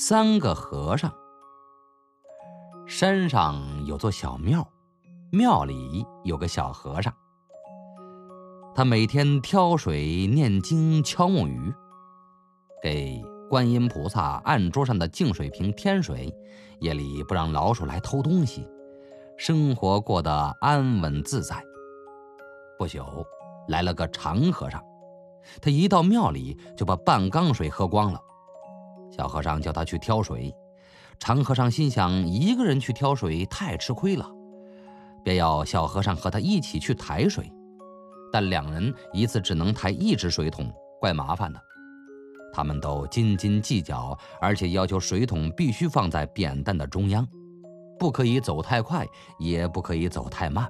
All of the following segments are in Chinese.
三个和尚。山上有座小庙，庙里有个小和尚。他每天挑水、念经、敲木鱼，给观音菩萨案桌上的净水瓶添水，夜里不让老鼠来偷东西，生活过得安稳自在。不久，来了个长和尚，他一到庙里就把半缸水喝光了。小和尚叫他去挑水，长和尚心想一个人去挑水太吃亏了，便要小和尚和他一起去抬水。但两人一次只能抬一只水桶，怪麻烦的。他们都斤斤计较，而且要求水桶必须放在扁担的中央，不可以走太快，也不可以走太慢。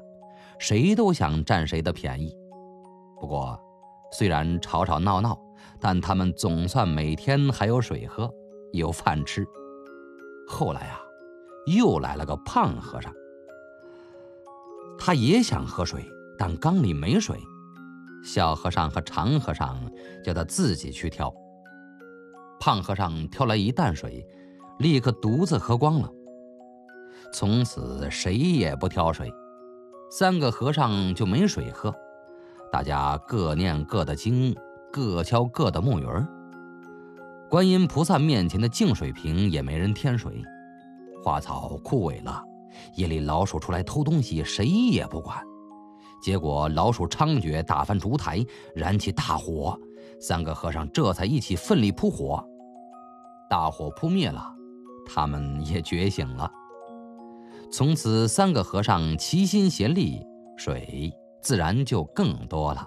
谁都想占谁的便宜。不过，虽然吵吵闹闹，但他们总算每天还有水喝，有饭吃。后来啊，又来了个胖和尚，他也想喝水，但缸里没水。小和尚和长和尚叫他自己去挑。胖和尚挑来一担水，立刻独自喝光了。从此谁也不挑水，三个和尚就没水喝。大家各念各的经，各敲各的木鱼儿。观音菩萨面前的净水瓶也没人添水，花草枯萎了。夜里老鼠出来偷东西，谁也不管。结果老鼠猖獗，打翻烛台，燃起大火。三个和尚这才一起奋力扑火。大火扑灭了，他们也觉醒了。从此，三个和尚齐心协力，水自然就更多了。